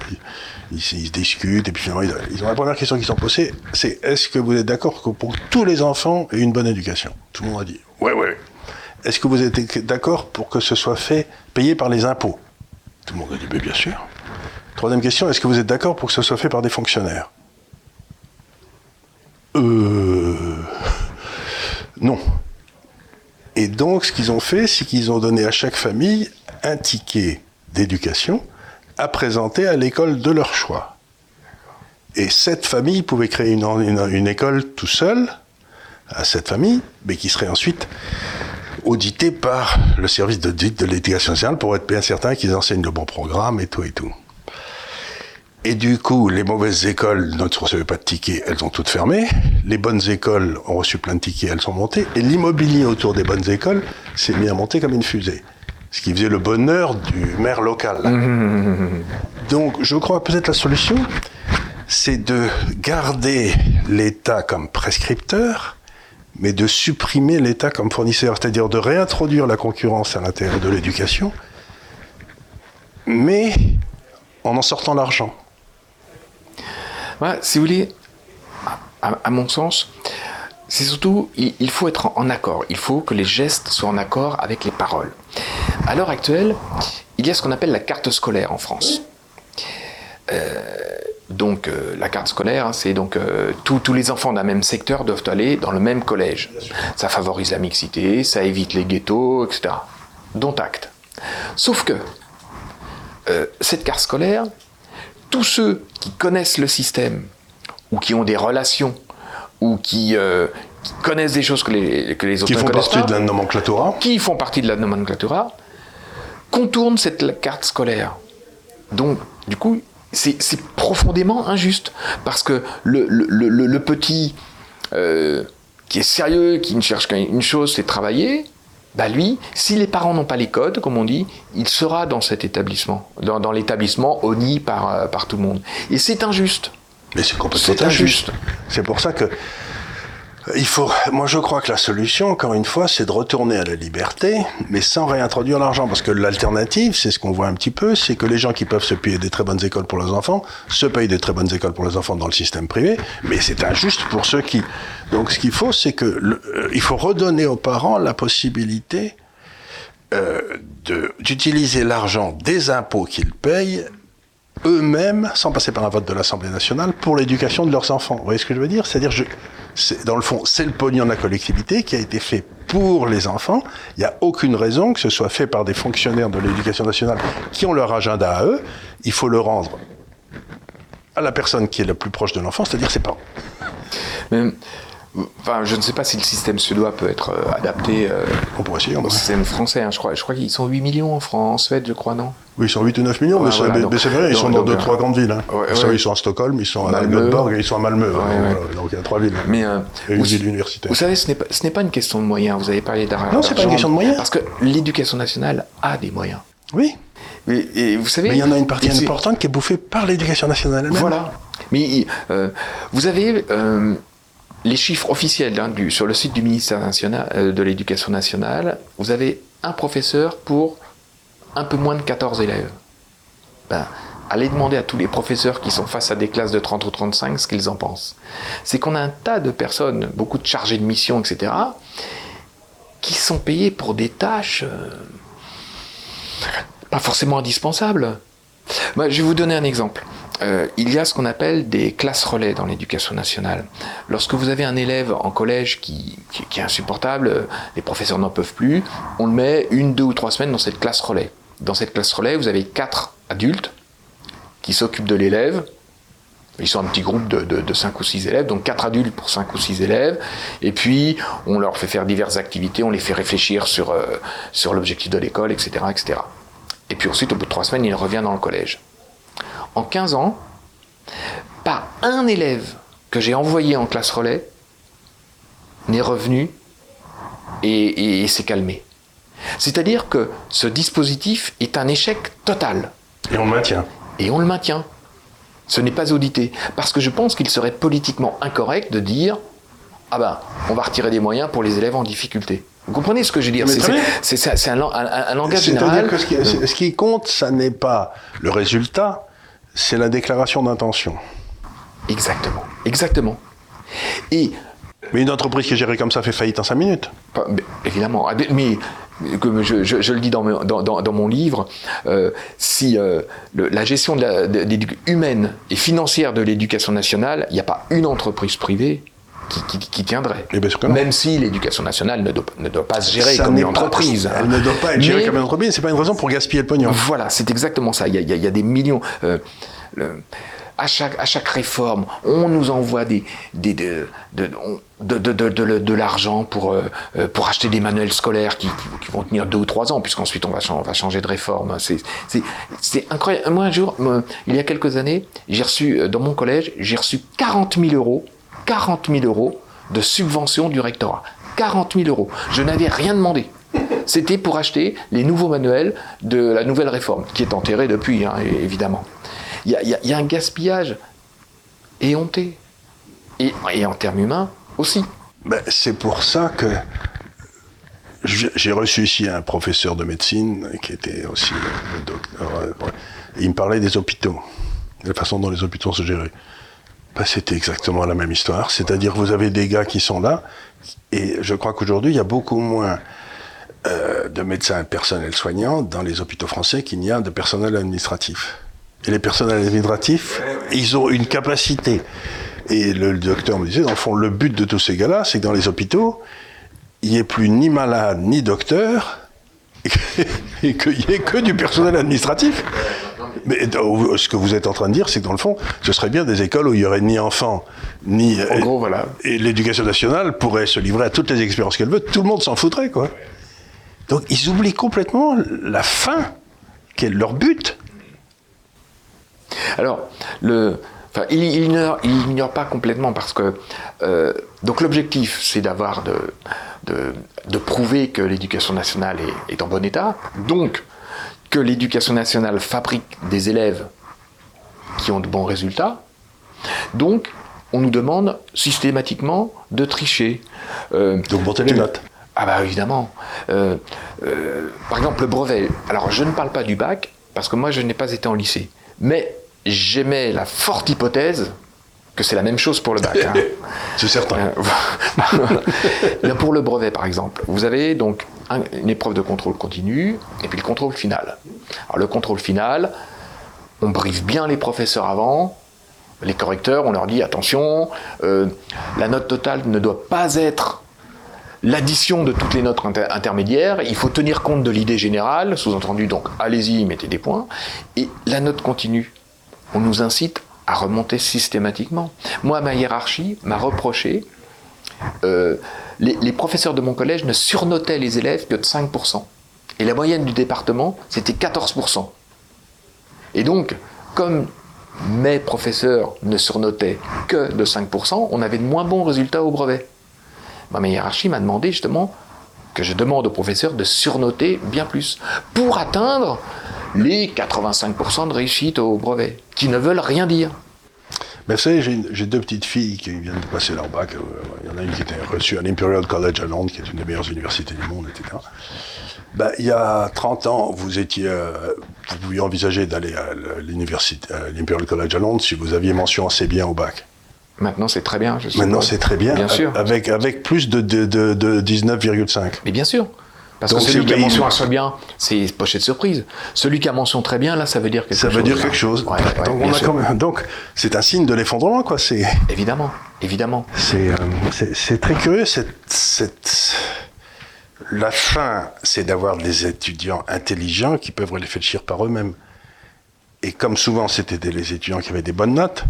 ils, se- discutent et puis finalement, ils, ont la première question qu'ils se sont posée, c'est est-ce que vous êtes d'accord que pour tous les enfants aient une bonne éducation? Tout le monde a dit ouais, ouais. Est-ce que vous êtes d'accord pour que ce soit fait payé par les impôts? Tout le monde a dit bien sûr. Troisième question, est-ce que vous êtes d'accord pour que ce soit fait par des fonctionnaires? Euh. Non. Et donc, ce qu'ils ont fait, c'est qu'ils ont donné à chaque famille un ticket d'éducation à présenter à l'école de leur choix. Et cette famille pouvait créer une, école tout seul, à cette famille, mais qui serait ensuite auditée par le service d'audit de l'éducation nationale pour être bien certain qu'ils enseignent le bon programme et tout et tout. Et du coup, les mauvaises écoles ne recevaient pas de tickets, elles ont toutes fermé. Les bonnes écoles ont reçu plein de tickets, elles sont montées. Et l'immobilier autour des bonnes écoles s'est mis à monter comme une fusée. Ce qui faisait le bonheur du maire local. Donc, je crois peut-être la solution, c'est de garder l'État comme prescripteur, mais de supprimer l'État comme fournisseur, c'est-à-dire de réintroduire la concurrence à l'intérieur de l'éducation, mais en en sortant l'argent. Si vous voulez, à, mon sens, c'est surtout, il, faut être en, accord. Il faut que les gestes soient en accord avec les paroles. À l'heure actuelle, il y a ce qu'on appelle la carte scolaire en France. Euh, donc euh, la carte scolaire, hein, c'est donc euh, tous les enfants d'un même secteur doivent aller dans le même collège. Ça favorise la mixité, ça évite les ghettos, etc. Dont acte. Sauf que cette carte scolaire, tous ceux qui connaissent le système ou qui ont des relations ou qui, connaissent des choses que les, que les autres qui font partie de la nomenclatura, qui font partie de la nomenclatura, contournent cette carte scolaire. Donc, du coup, c'est profondément injuste. Parce que le, petit euh, qui est sérieux, qui ne cherche qu'une chose, c'est travailler, bah lui, si les parents n'ont pas les codes, comme on dit, il sera dans cet établissement, dans, l'établissement honni par, euh, par tout le monde. Et c'est injuste. Mais c'est complètement injuste. C'est pour ça que il faut, moi je crois que la solution, encore une fois, c'est de retourner à la liberté, mais sans réintroduire l'argent. Parce que l'alternative, c'est ce qu'on voit un petit peu, c'est que les gens qui peuvent se payer des très bonnes écoles pour leurs enfants, se payent des très bonnes écoles pour les enfants dans le système privé, mais c'est injuste pour ceux qui. Donc ce qu'il faut, c'est que euh, il faut redonner aux parents la possibilité euh, d'utiliser l'argent des impôts qu'ils payent eux-mêmes, sans passer par un vote de l'Assemblée nationale, pour l'éducation de leurs enfants. Vous voyez ce que je veux dire? C'est-à-dire, dans le fond, c'est le pognon de la collectivité qui a été fait pour les enfants. Il n'y a aucune raison que ce soit fait par des fonctionnaires de l'éducation nationale qui ont leur agenda à eux. Il faut le rendre à la personne qui est la plus proche de l'enfant, c'est-à-dire ses parents. Enfin, je ne sais pas si le système suédois peut être euh, adapté euh, au système français. Hein, je crois, je crois qu'ils sont 8 millions en France, en Suède, je crois, non? Oui, ils sont 8 ou 9 millions, mais, c'est vrai, ils sont dans 2-3 grandes villes. Hein. Ils sont à Stockholm, ils sont à Göteborg et ils sont à Malmö. donc il y a trois villes. Mais, euh, et une ville universitaire. Vous savez, ce n'est pas, pas, une question de moyens. Vous avez parlé d'argent. Non, c'est pas une question de moyens. Parce que l'éducation nationale a des moyens. Oui. Et, vous savez, mais il y en a une partie importante qui est bouffée par l'éducation nationale elle-même. Voilà. Mais vous avez les chiffres officiels hein, sur le site du ministère national, euh, de l'Éducation nationale, vous avez un professeur pour un peu moins de 14 élèves. Ben, allez demander à tous les professeurs qui sont face à des classes de 30 ou 35 ce qu'ils en pensent. C'est qu'on a un tas de personnes, beaucoup de chargés de mission, etc., qui sont payés pour des tâches euh, pas forcément indispensables. je vais vous donner un exemple. Euh, il y a ce qu'on appelle des classes relais dans l'éducation nationale. Lorsque vous avez un élève en collège qui, est insupportable, euh, les professeurs n'en peuvent plus, on le met une, deux ou trois semaines dans cette classe relais. Dans cette classe relais, vous avez quatre adultes qui s'occupent de l'élève. Ils sont un petit groupe de, de, 5 ou 6 élèves, donc quatre adultes pour 5 ou 6 élèves. Et puis, on leur fait faire diverses activités, on les fait réfléchir sur, euh, sur l'objectif de l'école, etc., etc. Et puis ensuite, au bout de trois semaines, il revient dans le collège en 15 ans, pas un élève que j'ai envoyé en classe relais n'est revenu et, s'est calmé. C'est-à-dire que ce dispositif est un échec total. Et on le maintient. Et on le maintient. Ce n'est pas audité. Parce que je pense qu'il serait politiquement incorrect de dire Ah ben, on va retirer des moyens pour les élèves en difficulté. Vous comprenez ce que je veux dire? C'est un, un, langage général. Que ce, qui, ce qui compte, ça n'est pas le résultat, c'est la déclaration d'intention. Exactement, exactement. Et mais une entreprise qui est gérée comme ça fait faillite en 5 minutes. évidemment. Ah, mais comme je, le dis dans, mon livre, euh, si euh, la gestion de humaine et financière de l'éducation nationale, il n'y a pas une entreprise privée qui, tiendrait. Eh Même si l'éducation nationale ne doit, pas se gérer comme une entreprise. elle ne doit pas être gérée comme une entreprise, c'est pas une raison pour gaspiller le pognon. Voilà, c'est exactement ça. Il y a, des millions. Euh, à chaque, à chaque réforme, on nous envoie des, des, de, de, de, de, de l'argent pour, euh, pour acheter des manuels scolaires qui, qui, vont tenir deux ou trois ans, puisqu'ensuite on va, on va changer de réforme. C'est incroyable. Moi, un jour, il y a quelques années, j'ai reçu, dans mon collège, j'ai reçu 40 000 euros, 40 000 euros de subvention du rectorat. 40 000 euros. Je n'avais rien demandé. C'était pour acheter les nouveaux manuels de la nouvelle réforme, qui est enterrée depuis, hein, évidemment. Il y, a, un gaspillage éhonté. Et, et en termes humains aussi. Ben, c'est pour ça que j'ai reçu ici un professeur de médecine qui était aussi docteur. Euh, il me parlait des hôpitaux, de la façon dont les hôpitaux se géraient. C'était exactement la même histoire. C'est-à-dire vous avez des gars qui sont là, et je crois qu'aujourd'hui, il y a beaucoup moins euh, de médecins personnels soignants dans les hôpitaux français qu'il n'y a de personnel administratif. Et les personnels administratifs, ils ont une capacité. Et le, docteur me disait, dans le fond, le but de tous ces gars-là, c'est que dans les hôpitaux, il n'y ait plus ni malade ni docteur, et qu'il n'y ait que du personnel administratif. Mais ce que vous êtes en train de dire, c'est que dans le fond, ce serait bien des écoles où il n'y aurait ni enfants, ni. En gros, voilà. Et l'éducation nationale pourrait se livrer à toutes les expériences qu'elle veut, tout le monde s'en foutrait, quoi. Donc ils oublient complètement la fin, qui est leur but. Alors, le, enfin, il, ignore, pas complètement parce que euh, donc l'objectif, c'est d'avoir de, de, prouver que l'éducation nationale est, est, en bon état, donc que l'éducation nationale fabrique des élèves qui ont de bons résultats. Donc, on nous demande systématiquement de tricher. Euh, D'augmenter les notes. Ah bah évidemment. Euh, euh, par exemple, le brevet. Alors, je ne parle pas du bac, parce que moi, je n'ai pas été en lycée. Mais j'aimais la forte hypothèse que c'est la même chose pour le bac. Hein. c'est certain. Euh, pour le brevet, par exemple, vous avez donc une épreuve de contrôle continu et puis le contrôle final. Alors le contrôle final, on brise bien les professeurs avant, les correcteurs, on leur dit attention, euh, la note totale ne doit pas être l'addition de toutes les notes intermédiaires, il faut tenir compte de l'idée générale, sous-entendu donc allez-y, mettez des points, et la note continue on nous incite à remonter systématiquement. Moi, ma hiérarchie m'a reproché, euh, les, professeurs de mon collège ne surnotaient les élèves que de 5%. Et la moyenne du département, c'était 14%. Et donc, comme mes professeurs ne surnotaient que de 5%, on avait de moins bons résultats au brevet. ma hiérarchie m'a demandé justement que je demande aux professeurs de surnoter bien plus pour atteindre les 85% de réussite au brevet, qui ne veulent rien dire. Mais vous savez, j'ai deux petites filles qui viennent de passer leur bac. Euh, il y en a une qui était reçue à l'Imperial College à Londres, qui est une des meilleures universités du monde, etc. Ben, il y a 30 ans, vous étiez, euh, vous pouviez envisager d'aller à l'université, l'Imperial College à Londres si vous aviez mention assez bien au bac. Maintenant, c'est très bien. Je Maintenant, c'est très bien. Bien sûr. Avec, avec plus de, de, de, de 19,5. Mais bien sûr. Parce que celui qui a mention assez bien, c'est pochette surprise. Celui qui a mention très bien, là, ça veut dire quelque chose. Ça veut dire quelque chose. donc, c'est un signe de l'effondrement, quoi. C'est évidemment, évidemment. C'est euh, très curieux. Cette, la fin, c'est d'avoir des étudiants intelligents qui peuvent réfléchir par eux-mêmes. Et comme souvent, c'était les étudiants qui avaient des bonnes notes.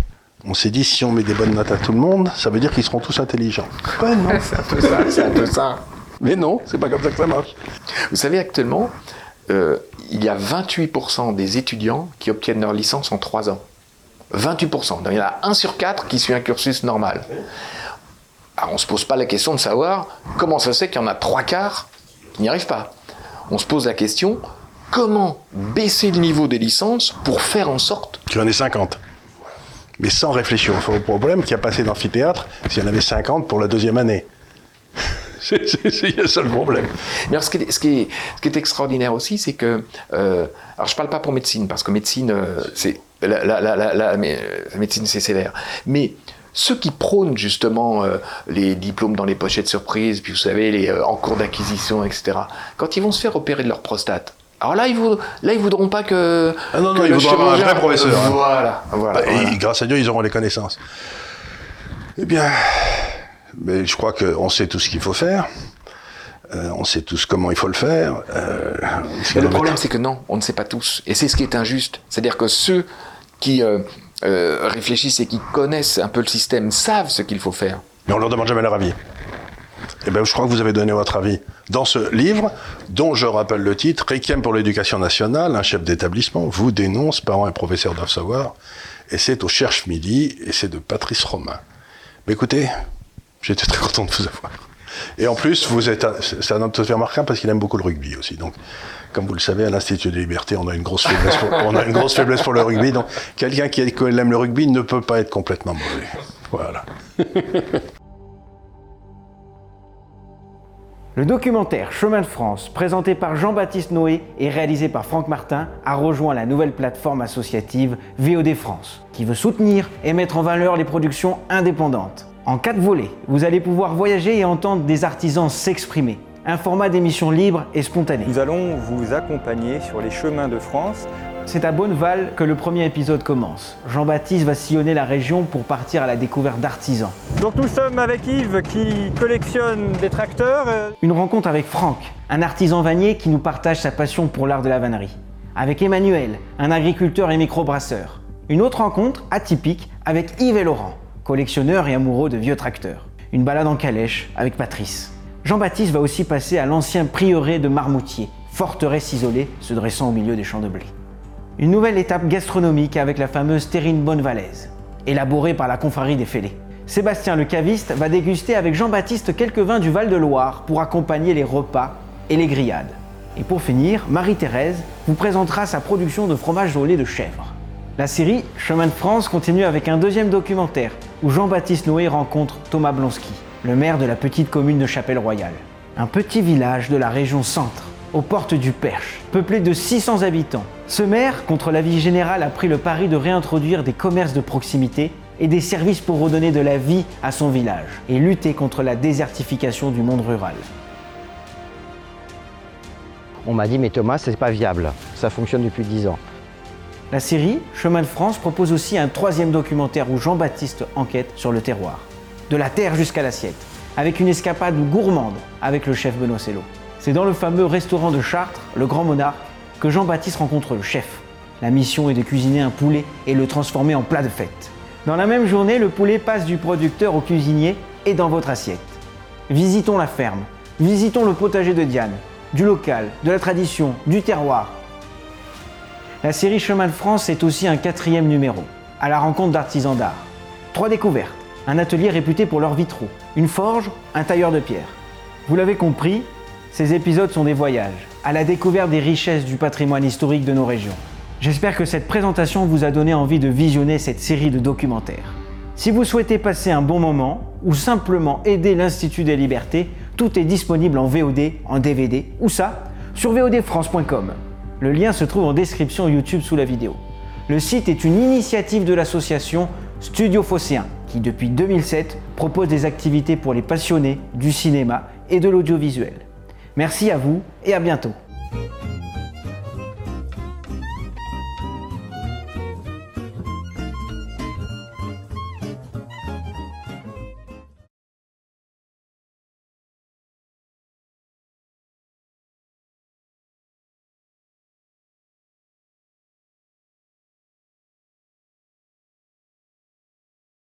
On s'est dit, si on met des bonnes notes à tout le monde, ça veut dire qu'ils seront tous intelligents. c'est un peu ça, c'est un peu ça. Mais non, c'est pas comme ça que ça marche. Vous savez, actuellement, euh, il y a 28% des étudiants qui obtiennent leur licence en 3 ans. 28%. Donc il y en a 1 sur 4 qui suit un cursus normal. Alors on ne se pose pas la question de savoir comment ça se fait qu'il y en a 3 quarts qui n'y arrivent pas. On se pose la question comment baisser le niveau des licences pour faire en sorte qu'il y en ait 50 mais sans réfléchir au problème qui a passé d'amphithéâtre s'il y en avait 50 pour la deuxième année. C'est ça le problème. Mais ce, qui est, ce, qui est, extraordinaire aussi, c'est que. Euh, alors, je ne parle pas pour médecine, parce que médecine, euh, c'est. La, la, médecine, c'est sévère. Mais ceux qui prônent justement euh, les diplômes dans les pochettes surprises, puis vous savez, les, en cours d'acquisition, etc., quand ils vont se faire opérer de leur prostate, alors là, ils ne là, ils voudront pas que. Ah non, non, ils voudront avoir un vrai professeur. Hein. Voilà, voilà, Et grâce à Dieu, ils auront les connaissances. Eh bien, mais je crois qu'on sait tout ce qu'il faut faire. Euh, on sait tous comment il faut le faire. Euh, le problème, c'est que non, on ne sait pas tous. Et c'est ce qui est injuste. C'est-à-dire que ceux qui, euh, réfléchissent et qui connaissent un peu le système, savent ce qu'il faut faire. Mais on leur demande jamais leur avis. Eh bien, je crois que vous avez donné votre avis dans ce livre, dont je rappelle le titre, Requiem pour l'éducation nationale, un chef d'établissement vous dénonce, parents et professeurs doivent savoir, et c'est au Cherche Midi, et c'est de Patrice Romain. Mais écoutez, j'étais très content de vous avoir. Et en plus, vous êtes, c'est un homme tout à fait parce qu'il aime beaucoup le rugby aussi. Donc, comme vous le savez, à l'Institut des Libertés, on a une grosse pour, on a une grosse faiblesse pour le rugby. Donc, quelqu'un qui aime le rugby ne peut pas être complètement mauvais. Voilà. Le documentaire Chemin de France, présenté par Jean-Baptiste Noé et réalisé par Franck Martin, a rejoint la nouvelle plateforme associative VOD France, qui veut soutenir et mettre en valeur les productions indépendantes. En quatre volets, vous allez pouvoir voyager et entendre des artisans s'exprimer, un format d'émission libre et spontané. Nous allons vous accompagner sur les chemins de France. C'est à Bonneval que le premier épisode commence. Jean-Baptiste va sillonner la région pour partir à la découverte d'artisans. Donc nous sommes avec Yves qui collectionne des tracteurs. Une rencontre avec Franck, un artisan vannier qui nous partage sa passion pour l'art de la vannerie. Avec Emmanuel, un agriculteur et microbrasseur. Une autre rencontre atypique avec Yves et Laurent, collectionneurs et amoureux de vieux tracteurs. Une balade en calèche avec Patrice. Jean-Baptiste va aussi passer à l'ancien prieuré de Marmoutier, forteresse isolée se dressant au milieu des champs de blé. Une nouvelle étape gastronomique avec la fameuse terrine bonnevalaise, élaborée par la confrérie des Fêlés. Sébastien le caviste va déguster avec Jean-Baptiste quelques vins du Val-de-Loire pour accompagner les repas et les grillades. Et pour finir, Marie-Thérèse vous présentera sa production de fromage au de chèvre. La série Chemin de France continue avec un deuxième documentaire où Jean-Baptiste Noé rencontre Thomas Blonsky le maire de la petite commune de Chapelle-Royale. Un petit village de la région centre, aux portes du Perche, peuplé de 600 habitants. Ce maire, contre l'avis général, a pris le pari de réintroduire des commerces de proximité et des services pour redonner de la vie à son village et lutter contre la désertification du monde rural. On m'a dit mais Thomas, c'est pas viable. Ça fonctionne depuis 10 ans. La série Chemin de France propose aussi un troisième documentaire où Jean-Baptiste enquête sur le terroir de la terre jusqu'à l'assiette, avec une escapade gourmande avec le chef Benoît Cello. C'est dans le fameux restaurant de Chartres, le Grand Monarque, que Jean-Baptiste rencontre le chef. La mission est de cuisiner un poulet et le transformer en plat de fête. Dans la même journée, le poulet passe du producteur au cuisinier et dans votre assiette. Visitons la ferme, visitons le potager de Diane, du local, de la tradition, du terroir. La série Chemin de France est aussi un quatrième numéro, à la rencontre d'artisans d'art. Trois découvertes un atelier réputé pour leurs vitraux, une forge, un tailleur de pierre. Vous l'avez compris, ces épisodes sont des voyages, à la découverte des richesses du patrimoine historique de nos régions. J'espère que cette présentation vous a donné envie de visionner cette série de documentaires. Si vous souhaitez passer un bon moment ou simplement aider l'Institut des libertés, tout est disponible en VOD, en DVD ou ça sur vodfrance.com. Le lien se trouve en description YouTube sous la vidéo. Le site est une initiative de l'association Studio Phocéen qui depuis 2007 propose des activités pour les passionnés du cinéma et de l'audiovisuel. Merci à vous et à bientôt.